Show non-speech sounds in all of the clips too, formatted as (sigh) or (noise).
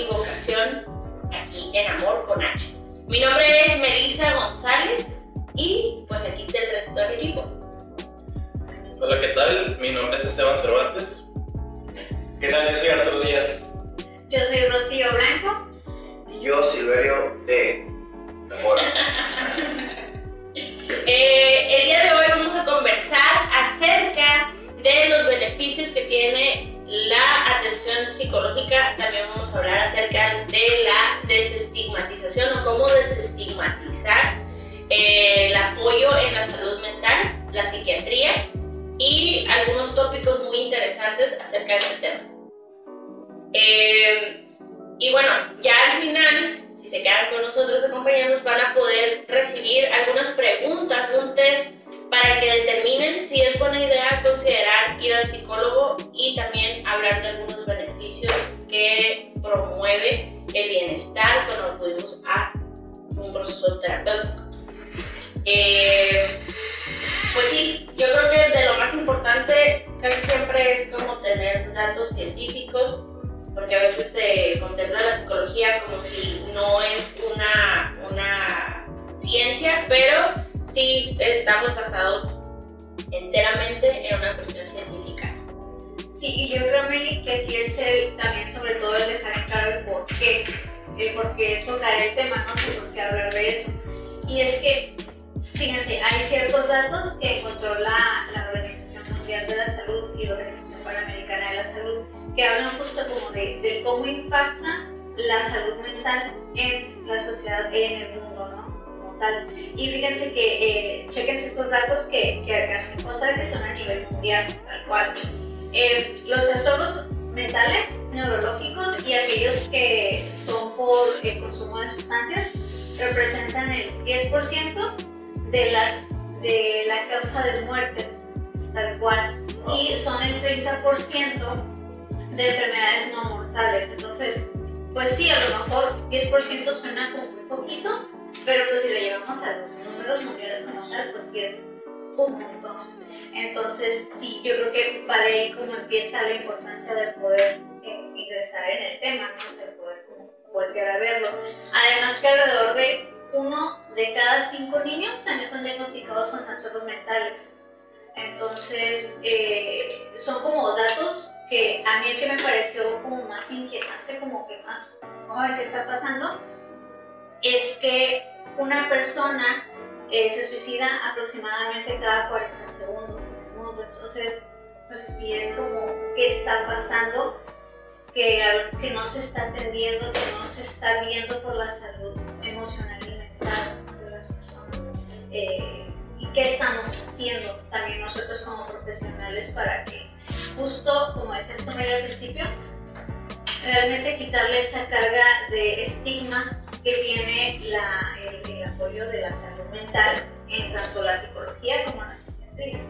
y vocación aquí en Amor con H. Mi nombre es Melissa González y pues aquí está el resto del equipo. Hola, ¿qué tal? Mi nombre es Esteban Cervantes. ¿Qué tal? Yo soy Arturo Díaz. Yo soy Rocío Blanco. Y yo, Silverio de. (laughs) Eh, el día de hoy vamos a conversar acerca de los beneficios que tiene atención psicológica. También vamos a hablar acerca de la desestigmatización o cómo desestigmatizar eh, el apoyo en la salud mental, la psiquiatría y algunos tópicos muy interesantes acerca de este tema. Eh, y bueno, ya al final, si se quedan con nosotros acompañándonos, van a poder recibir algunas preguntas, un test para que determinen si es buena idea considerar ir al psicólogo y también hablar de algunos beneficios que promueve el bienestar cuando acudimos a un proceso terapéutico. Eh, pues sí, yo creo que de lo más importante casi siempre es como tener datos científicos, porque a veces se contempla la psicología como si no es una, una ciencia, pero sí estamos basados enteramente en una. Sí, y yo creo, Meli, que aquí es también sobre todo el dejar en claro el por qué, el por qué tocar el tema, no sé por qué hablar de eso. Y es que, fíjense, hay ciertos datos que encontró la, Organización Mundial de la Salud y la Organización Panamericana de la Salud, que hablan justo como de, cómo impacta la salud mental en la sociedad, en el mundo, ¿no? Y fíjense que, eh, chequense estos datos que, que a encontrar que son a nivel mundial, tal cual. Eh, mentales, neurológicos y aquellos que son por el consumo de sustancias representan el 10% de, las, de la causa de muertes, tal cual. Y son el 30% de enfermedades no mortales. Entonces, pues sí, a lo mejor 10% suena como muy poquito, pero pues si lo llevamos a los números mundiales como tal, pues sí es un montón. Entonces, sí, yo creo que va de ahí como empieza la importancia de poder eh, ingresar en el tema, ¿no? de poder como volver a verlo. Además que alrededor de uno de cada cinco niños también son diagnosticados con trastornos mentales. Entonces, eh, son como datos que a mí el que me pareció como más inquietante, como que más, ay, ¿qué está pasando? Es que una persona eh, se suicida aproximadamente cada 40 segundos. Entonces, pues sí es como, ¿qué está pasando? Que que no se está atendiendo, que no se está viendo por la salud emocional y mental de las personas. Eh, ¿Y qué estamos haciendo también nosotros como profesionales para que, justo como decías tú al principio, realmente quitarle esa carga de estigma que tiene el, apoyo de la salud mental en tanto la psicología como la psiquiatría.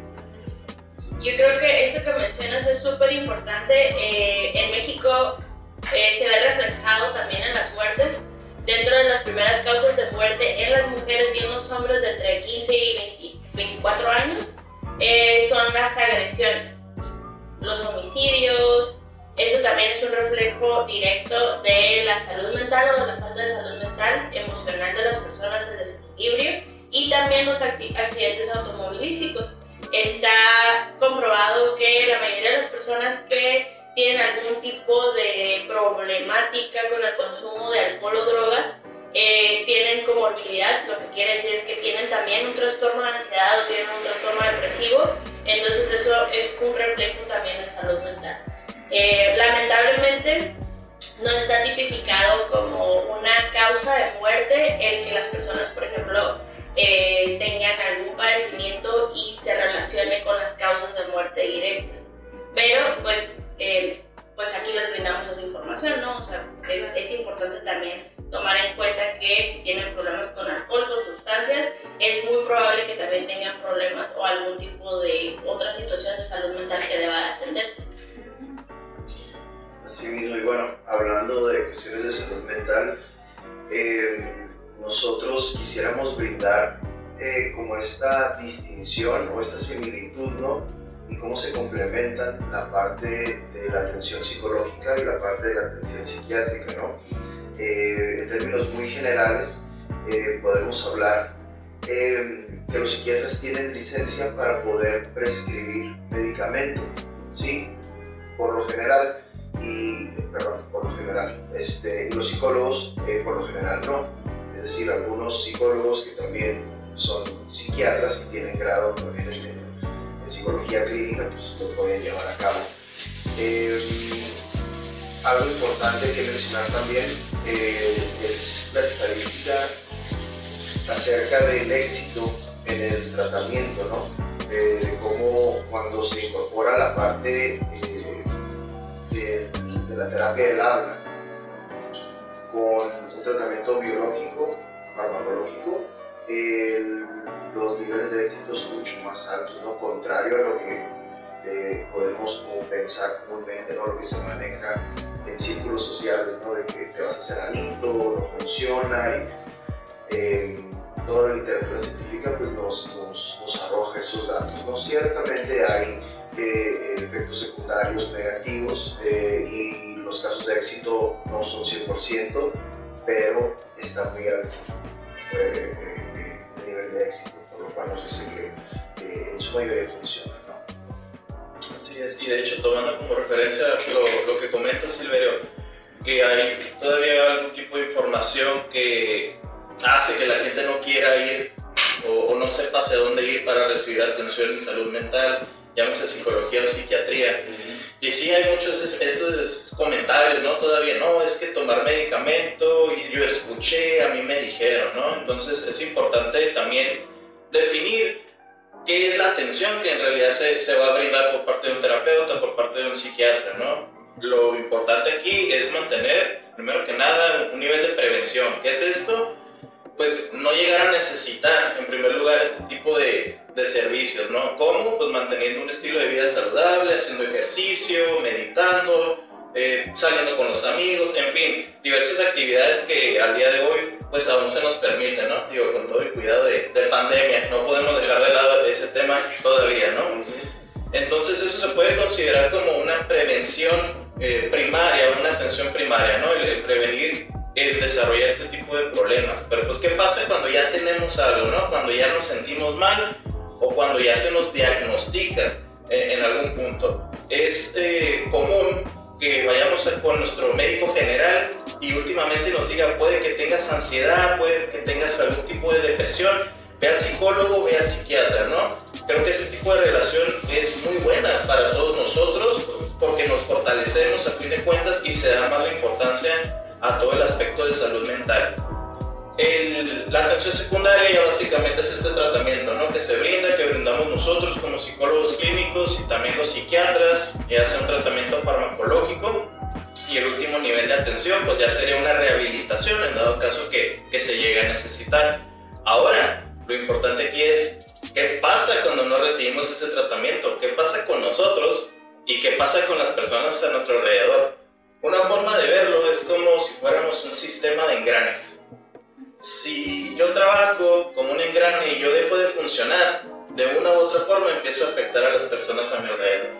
Yo creo que esto que mencionas es súper importante. Eh, en México eh, se ve reflejado también en las muertes. Dentro de las primeras causas de muerte en las mujeres y en los hombres de entre 15 y 20, 24 años eh, son las agresiones, los homicidios, eso también es un reflejo directo de la salud mental o de la falta de salud mental emocional de las personas en desequilibrio y también los accidentes automovilísticos. Está comprobado que la mayoría de las personas que tienen algún tipo de problemática con el consumo de alcohol o drogas eh, tienen comorbilidad, lo que quiere decir es que tienen también un trastorno de ansiedad o tienen un trastorno depresivo, entonces eso es un reflejo también de salud mental. Eh, lamentablemente no está tipificado como una causa de muerte el que las personas, por ejemplo, eh, tengan algún padecimiento y se relacione con las causas de muerte directas. Pero pues, eh, la parte de la atención psicológica y la parte de la atención psiquiátrica, ¿no? Eh, en términos muy generales, eh, podemos hablar eh, que los psiquiatras tienen licencia para poder prescribir medicamento, ¿sí? Por lo general, y, perdón, por lo general, este, y los psicólogos por lo general no. Es decir, algunos psicólogos que también son psiquiatras y tienen grado también en, psicología clínica, pues lo pueden llevar a cabo. algo importante que mencionar también es la estadística acerca del éxito en el tratamiento, ¿no? de cómo cuando se incorpora la parte eh, de, la terapia del habla con un tratamiento biológico, farmacológico, los niveles de éxito son mucho más altos, ¿no? contrario a lo que eh, podemos pensar comúnmente, ¿no? lo que se maneja en círculos sociales, ¿no? de que te vas a hacer adicto, no funciona y eh, toda la literatura científica pues, nos, nos, arroja esos datos. ¿no? Ciertamente hay eh, efectos secundarios negativos eh, y los casos de éxito no son 100%, pero está muy alto eh, de éxito, por lo cual nos dice que en su mayoría funciona. ¿no? Así es, y de hecho tomando como referencia lo, lo que comenta Silverio, que hay todavía algún tipo de información que hace que la gente no quiera ir o, no sepa hacia dónde ir para recibir atención en salud mental, llámese psicología o psiquiatría. Y sí hay muchos estos comentarios, ¿no? Todavía, no, es que tomar medicamento, yo escuché, a mí me dijeron, ¿no? Entonces es importante también definir qué es la atención que en realidad se, se va a brindar por parte de un terapeuta, por parte de un psiquiatra, ¿no? Lo importante aquí es mantener, primero que nada, un nivel de prevención. ¿Qué es esto? Pues no llegar a necesitar en primer lugar este tipo de, de, servicios, ¿no? ¿Cómo? Pues manteniendo un estilo de vida saludable, haciendo ejercicio, meditando, eh, saliendo con los amigos, en fin, diversas actividades que al día de hoy pues aún se nos permiten, ¿no? Digo, con todo el cuidado de, de pandemia, no podemos dejar de lado ese tema todavía, ¿no? Entonces eso se puede considerar como una prevención eh, primaria, una atención primaria, ¿no? el prevenir el desarrollar este tipo de problemas. Pero pues, ¿qué pasa cuando ya tenemos algo, no? Cuando ya nos sentimos mal o cuando ya se nos diagnostica en, algún punto. Es eh, común que vayamos con nuestro médico general y últimamente nos diga, puede que tengas ansiedad, puede que tengas algún tipo de depresión, ve al psicólogo, ve al psiquiatra, ¿no? Creo que ese tipo de relación es muy buena para todos nosotros porque nos fortalecemos a fin de cuentas y se da más la importancia a todo el aspecto de salud mental. la atención secundaria ya básicamente es este tratamiento ¿no? que se brinda, que brindamos nosotros como psicólogos clínicos y también los psiquiatras, ya sea un tratamiento farmacológico. Y el último nivel de atención, pues ya sería una rehabilitación en dado caso que, que se llegue a necesitar. Ahora, lo importante aquí es qué pasa cuando no recibimos ese tratamiento, qué pasa con nosotros y qué pasa con las personas a nuestro alrededor. Una forma de verlo es como si fuéramos un sistema de engranes. Si yo trabajo como un engrane y yo dejo de funcionar, de una u otra forma empiezo a afectar a las personas a mi alrededor.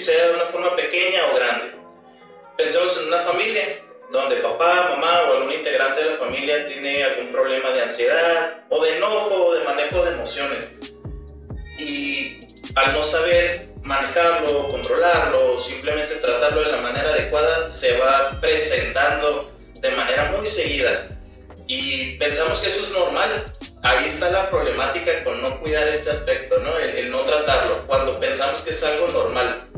sea de una forma pequeña o grande. Pensemos en una familia donde papá, mamá o algún integrante de la familia tiene algún problema de ansiedad o de enojo o de manejo de emociones. Y al no saber manejarlo, controlarlo, simplemente tratarlo de la manera adecuada, se va presentando de manera muy seguida. Y pensamos que eso es normal. Ahí está la problemática con no cuidar este aspecto, ¿no? El, no tratarlo, cuando pensamos que es algo normal.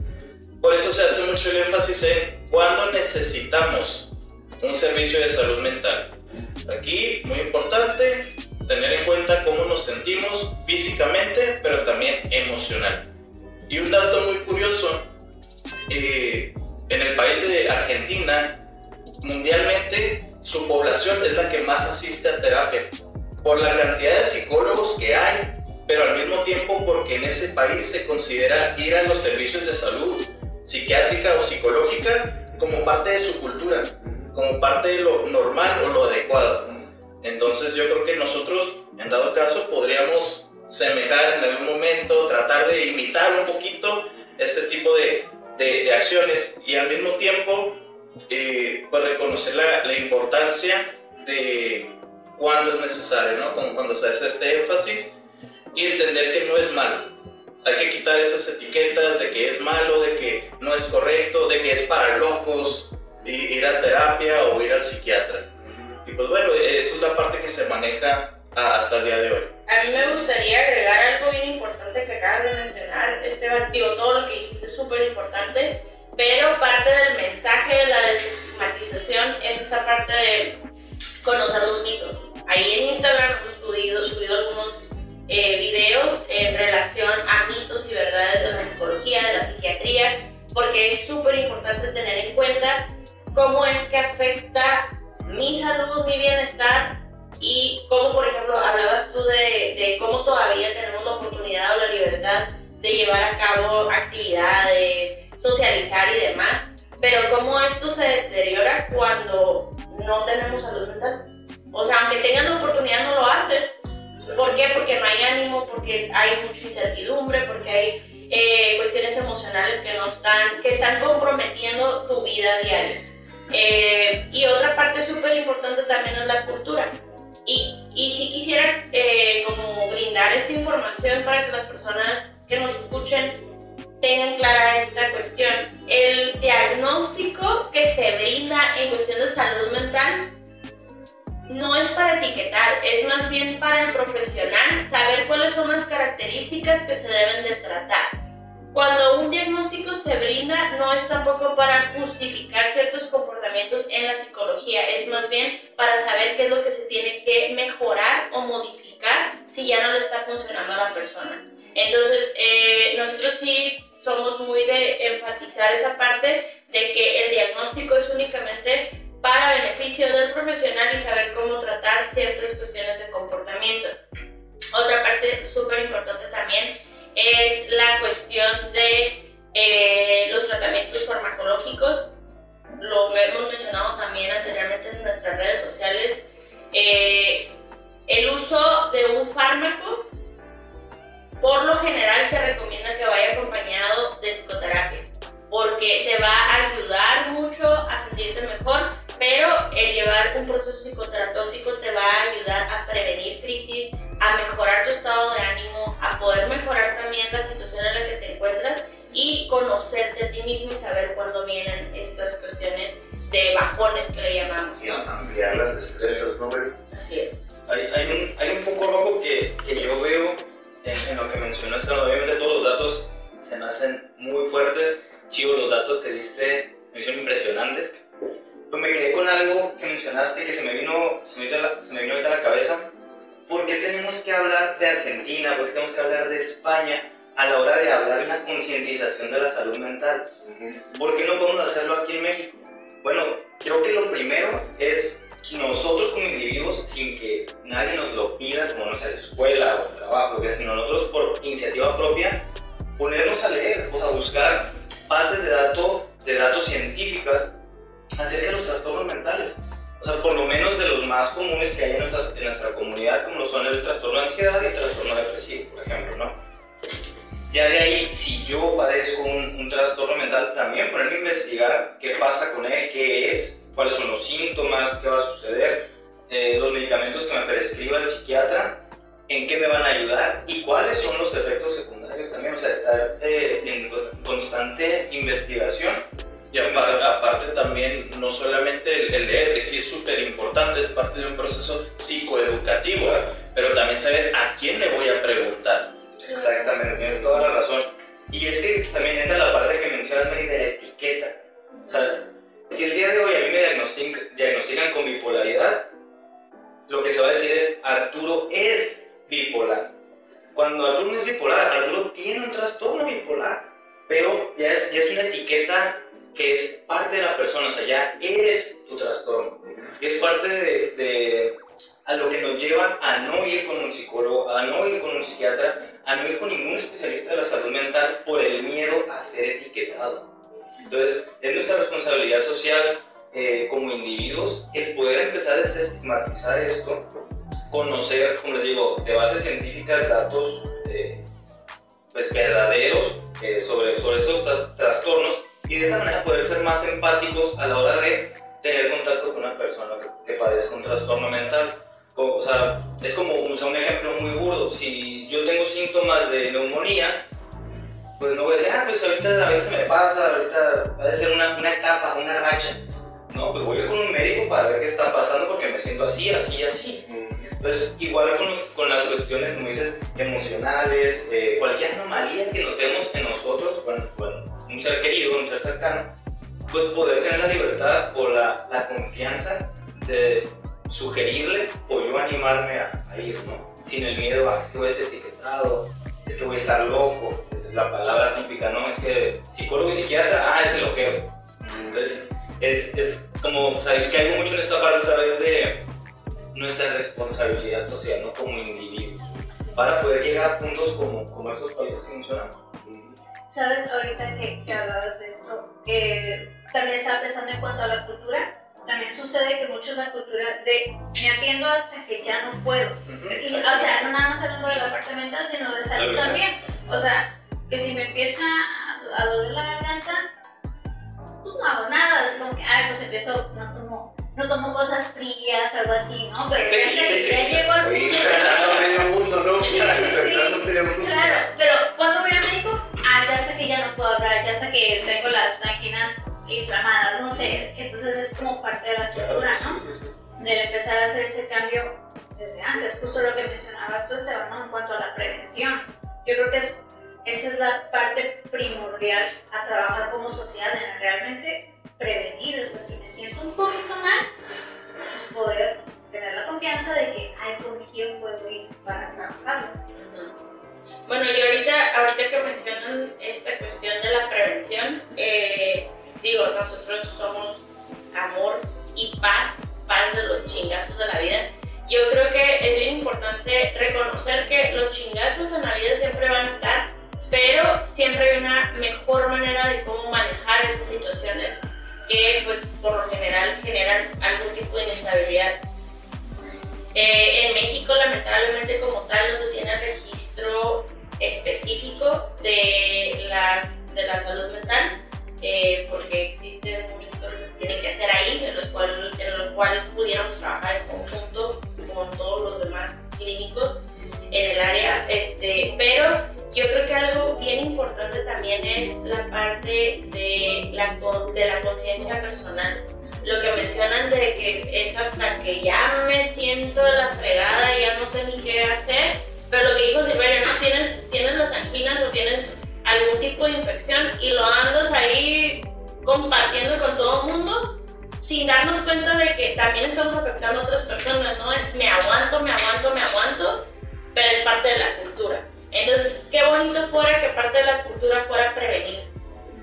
Por eso se hace mucho el énfasis en cuando necesitamos un servicio de salud mental. Aquí, muy importante, tener en cuenta cómo nos sentimos físicamente, pero también emocional. Y un dato muy curioso, eh, en el país de Argentina, mundialmente, su población es la que más asiste a terapia, por la cantidad de psicólogos que hay, pero al mismo tiempo porque en ese país se considera ir a los servicios de salud psiquiátrica o psicológica como parte de su cultura, como parte de lo normal o lo adecuado. Entonces yo creo que nosotros, en dado caso, podríamos semejar en algún momento, tratar de imitar un poquito este tipo de, de, acciones y al mismo tiempo eh, pues reconocer la, la, importancia de cuando es necesario, ¿no? cuando se hace este énfasis y entender que no es malo. Hay que quitar esas etiquetas de que es malo, de que no es correcto, de que es para locos ir a terapia o ir al psiquiatra. Y pues bueno, esa es la parte que se maneja hasta el día de hoy. A mí me gustaría agregar algo bien importante que acabas de mencionar, Esteban. Digo, todo lo que dijiste es súper importante, pero parte del mensaje de la desestigmatización es esta parte de conocer los mitos. Ahí en Instagram hemos subido, subido algunos eh, videos en relación a mitos y verdades de la psicología, de la psiquiatría, porque es súper importante tener en cuenta cómo es que afecta mi salud, mi bienestar y cómo, por ejemplo, hablabas tú de, de cómo todavía tenemos la oportunidad o la libertad de llevar a cabo actividades, socializar y demás, pero cómo esto se deteriora cuando no tenemos salud mental. O sea, aunque tengas la oportunidad, no lo haces. ¿Por qué? Porque no hay ánimo, porque hay mucha incertidumbre, porque hay eh, cuestiones emocionales que, no están, que están comprometiendo tu vida diaria. Eh, y otra parte súper importante también es la cultura. Y, y si quisiera eh, como brindar esta información para que las personas que nos escuchen tengan clara esta cuestión. El diagnóstico que se brinda en cuestión de salud mental no es para etiquetar, es más bien para el profesional saber cuáles son las características que se deben de tratar. Cuando un diagnóstico se brinda, no es tampoco para justificar ciertos comportamientos en la psicología, es más bien para saber qué es lo que se tiene que mejorar o modificar si ya no le está funcionando a la persona. Entonces, eh, nosotros sí somos muy de enfatizar esa parte de que el diagnóstico es únicamente para beneficio del profesional y saber cómo tratar ciertas cuestiones de comportamiento. Otra parte súper importante también es la cuestión de eh, los tratamientos farmacológicos. Lo hemos mencionado también anteriormente en nuestras redes sociales. Eh, el uso de un fármaco, por lo general se recomienda que vaya acompañado de psicoterapia, porque te va a ayudar mucho a sentirte mejor, pero el llevar un proceso psicoterapéutico te va a ayudar a prevenir crisis, a mejorar tu estado de ánimo, a poder mejorar también la situación en la que te encuentras y conocerte a ti mismo y saber cuándo vienen estas cuestiones de bajones que le llamamos. Y ampliar las destrezas, ¿no, Así es. Hay, hay, un, hay un foco rojo que, mental, también ponerme a investigar qué pasa con él, qué es, cuáles son los síntomas, qué va a suceder, eh, los medicamentos que me prescriba el psiquiatra, en qué me van a ayudar y cuáles son los efectos secundarios también, o sea, estar eh, en constante investigación y aparte, también, no solamente el, leer, que sí es súper importante, es parte de un proceso psicoeducativo, pero también saber a quién le voy a preguntar. Exactamente, tienes toda la razón. Y es que también entra la parte que mencionas de la etiqueta. O sea, si el día de hoy a mí me diagnostican, diagnostican con bipolaridad, lo que se va a decir es Arturo es bipolar. Cuando Arturo no es bipolar, Arturo tiene un trastorno bipolar, pero ya es, ya es una etiqueta que es parte de la persona, o sea, ya eres tu trastorno. Y es parte de, a lo que nos lleva a no ir con un psicólogo, a no ir con un psiquiatra, a no ir con ningún especialista de la salud mental por el miedo a ser etiquetado. Entonces, es nuestra responsabilidad social eh, como individuos el poder empezar a desestigmatizar esto conocer, como les digo, de bases científicas datos eh, pues, verdaderos eh, sobre, sobre estos tras- trastornos y de esa manera poder ser más empáticos a la hora de tener contacto con una persona que, que padezca un trastorno mental. O sea, es como o sea, un ejemplo muy burdo. Si yo tengo síntomas de neumonía, pues no voy a decir, ah, pues ahorita a veces me pasa, ahorita va a ser una, una etapa, una racha. No, pues voy a ir con un médico para ver qué está pasando porque me siento así, así, así. Entonces, igual con, los- con las cuestiones, como dices, emocionales, eh, cualquier anomalía que notemos en nosotros, bueno, bueno, un ser querido, un ser cercano, pues poder tener la libertad o la, la confianza de sugerirle o yo animarme a, a ir, ¿no? Sin el miedo a que voy a ser etiquetado, es que voy a estar loco, esa es la palabra típica, ¿no? Es que psicólogo y psiquiatra, ah, es el loqueo. Entonces, es, es como, o sea, hay mucho en esta parte otra vez de nuestra responsabilidad social, ¿no? Como individuos, para poder llegar a puntos como, como estos países que mencionamos. ¿Sabes? Ahorita que, que hablabas de esto, eh, también estaba pensando en cuanto a la cultura. También sucede que muchos la cultura de me atiendo hasta que ya no puedo. Y, o sea, no nada más hablando del parte mental, sino de salud Claro, sí. también. O sea, que si me empieza a, a doler la garganta, pues no hago nada. Es como que, ay, pues empiezo, no tomo, no tomo cosas frías, algo así, ¿no? Pero ya, sé que ya llego al punto medio mundo, ¿no? Sí, Infectando (laughs) medio mundo. Claro, pero cuando voy al médico, ah, ya hasta que ya no puedo hablar, ya hasta que tengo las máquinas inflamadas, no sé. Entonces es como parte de la cultura, ¿no? De empezar a hacer ese cambio desde antes, justo lo que mencionabas tú, ¿no? En cuanto a la prevención. Yo creo que es, esa es la parte primordial a trabajar como sociedad, en realmente prevenir. O sea, si me siento un poquito mal, pues poder tener la confianza de que, ay, con quién puedo ir para trabajarlo. Bueno, y ahorita, ahorita que mencionan esta cuestión de la prevención, eh, digo, nosotros somos amor y paz, paz de los chingazos de la vida. O tienes algún tipo de infección y lo andas ahí compartiendo con todo el mundo sin darnos cuenta de que también estamos afectando a otras personas, ¿no? Es me aguanto, me aguanto, me aguanto, pero es parte de la cultura. Entonces, qué bonito fuera que parte de la cultura fuera prevenir,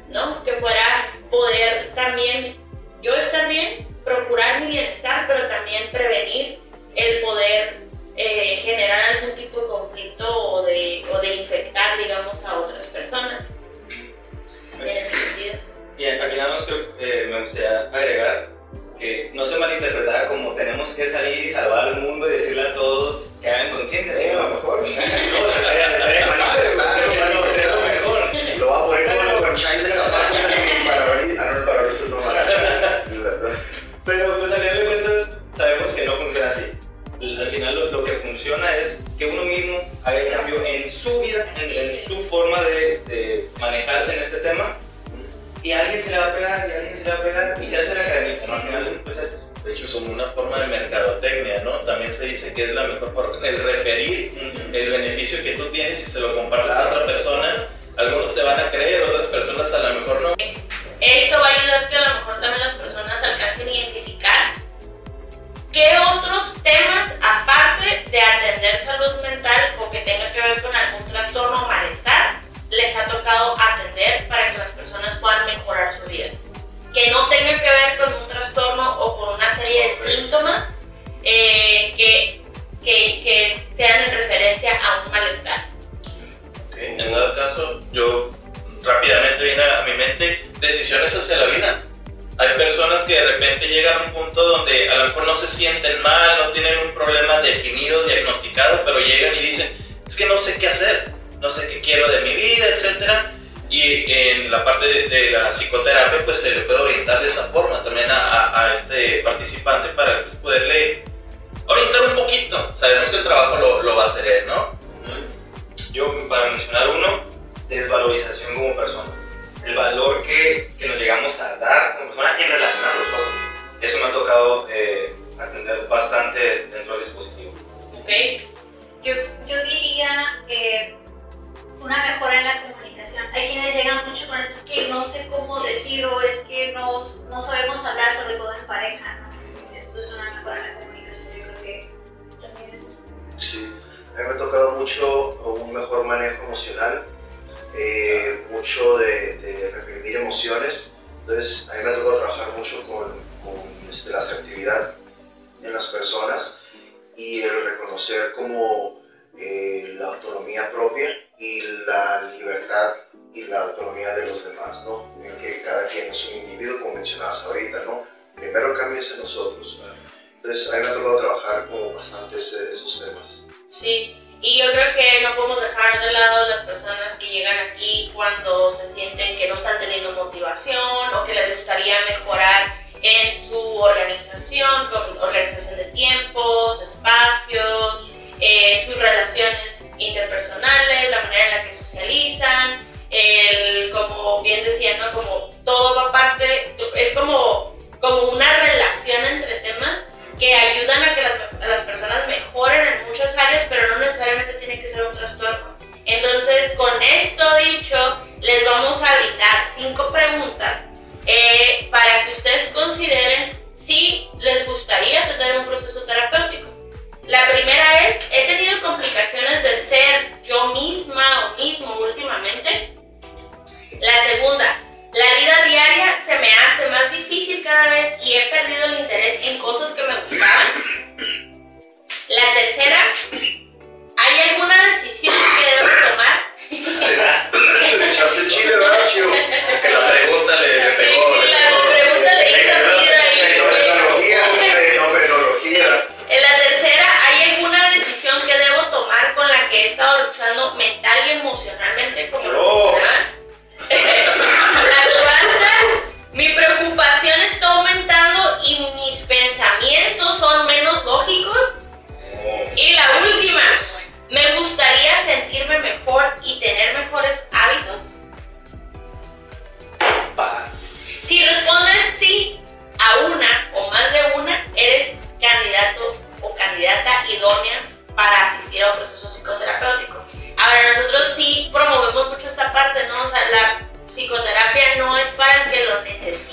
¿no? Que fuera poder también yo estar bien, procurar mi bienestar, pero también prevenir el poder eh, generar algún tipo de conflicto o de, o de infectar, digamos, a otras personas. En ese sentido. Y aquí nada más que eh, me gustaría agregar que no se malinterpretara como tenemos que salir y salvar al mundo y decirle a todos que hagan conciencia. Eh, a lo mejor. Lo- va a poner con, de zapatos. Ah, no, el referir el beneficio que tú tienes sienten mal, no tienen un problema definido, diagnosticado, pero llegan y dicen, es que no sé qué hacer, no sé qué quiero de mi vida, etc. Y en la parte de, la psicoterapia, pues se le puede orientar de esa forma también a, este participante para pues, poderle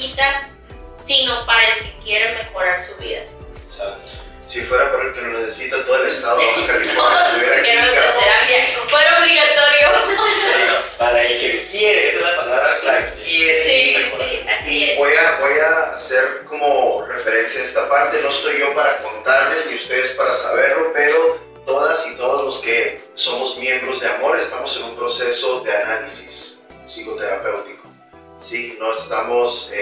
necesita, sino para el que quiere mejorar su vida. O sea, Si fuera por el que lo necesita todo el estado de (laughs) California, estuviera aquí, terapia. Fuera obligatorio. para el que quiere, esa es la palabra. Quiere Sí, sí, así Y es. voy a, voy a hacer como referencia a esta parte, no estoy yo para contarles ni ustedes para saberlo, pero todas y todos los que somos miembros de Amor estamos en un proceso de análisis psicoterapéutico. Sí, no estamos eh,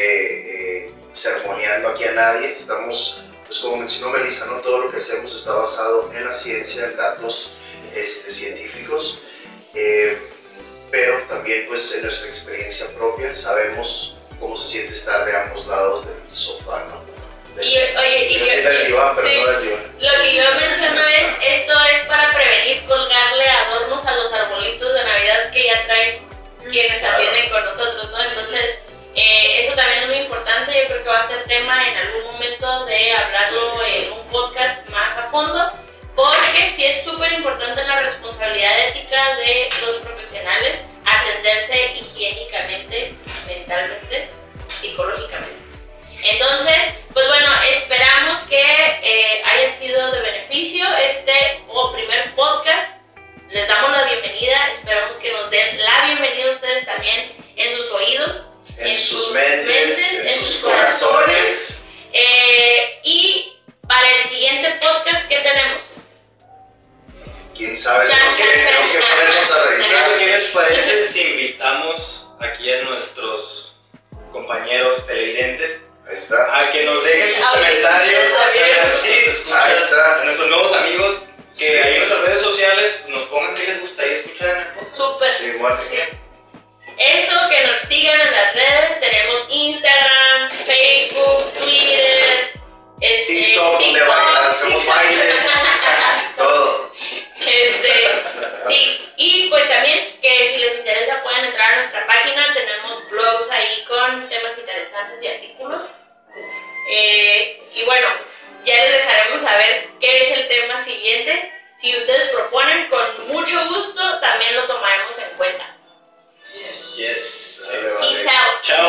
eh, sermoneando aquí a nadie, estamos, pues como mencionó Melissa, ¿no? todo lo que hacemos está basado en la ciencia, en datos este, científicos. eh, pero también pues en nuestra experiencia propia sabemos cómo se siente estar de ambos lados del sofá, ¿no? Del- Y, oye, y del diván, pero sí. no del diván. Lo que yo menciono es, esto es para prevenir colgarle adornos a los arbolitos de Navidad que ya traen quienes atienden con nosotros, ¿no? Entonces, eh, eso también es muy importante, yo creo que va a ser tema en algún momento de hablarlo en un podcast más a fondo, porque sí es súper importante la responsabilidad ética de los profesionales atenderse higiénicamente, mentalmente, psicológicamente. Entonces, pues bueno, esperamos que eh, haya sido de beneficio este o primer podcast. Les damos la bienvenida, esperamos que nos den la bienvenida a ustedes también en sus oídos, En sus mentes, en sus corazones. corazones. Eh, y para el siguiente podcast, ¿qué tenemos? Quién sabe, que, chan, tenemos que ponernos a revisar. ¿Qué les parece si invitamos aquí a nuestros compañeros televidentes está. A que nos dejen sus comentarios. Ahí a nuestros nuevos amigos que ahí en nuestras redes sociales nos pongan qué les gustaría escuchar en el. Súper. Sí, sí. Eso, que nos sigan en las redes, tenemos Instagram, Facebook, Twitter, este, TikTok, TikTok, de bailar, hacemos bailes, (laughs) todo. Este, sí, y pues también que si les interesa pueden entrar a nuestra página, tenemos blogs ahí con temas interesantes y artículos. Eh, y bueno, ya les dejaremos saber qué es el tema siguiente. Si ustedes proponen, con mucho gusto también lo tomaremos en cuenta. Yes. yes. Peace out. Chao.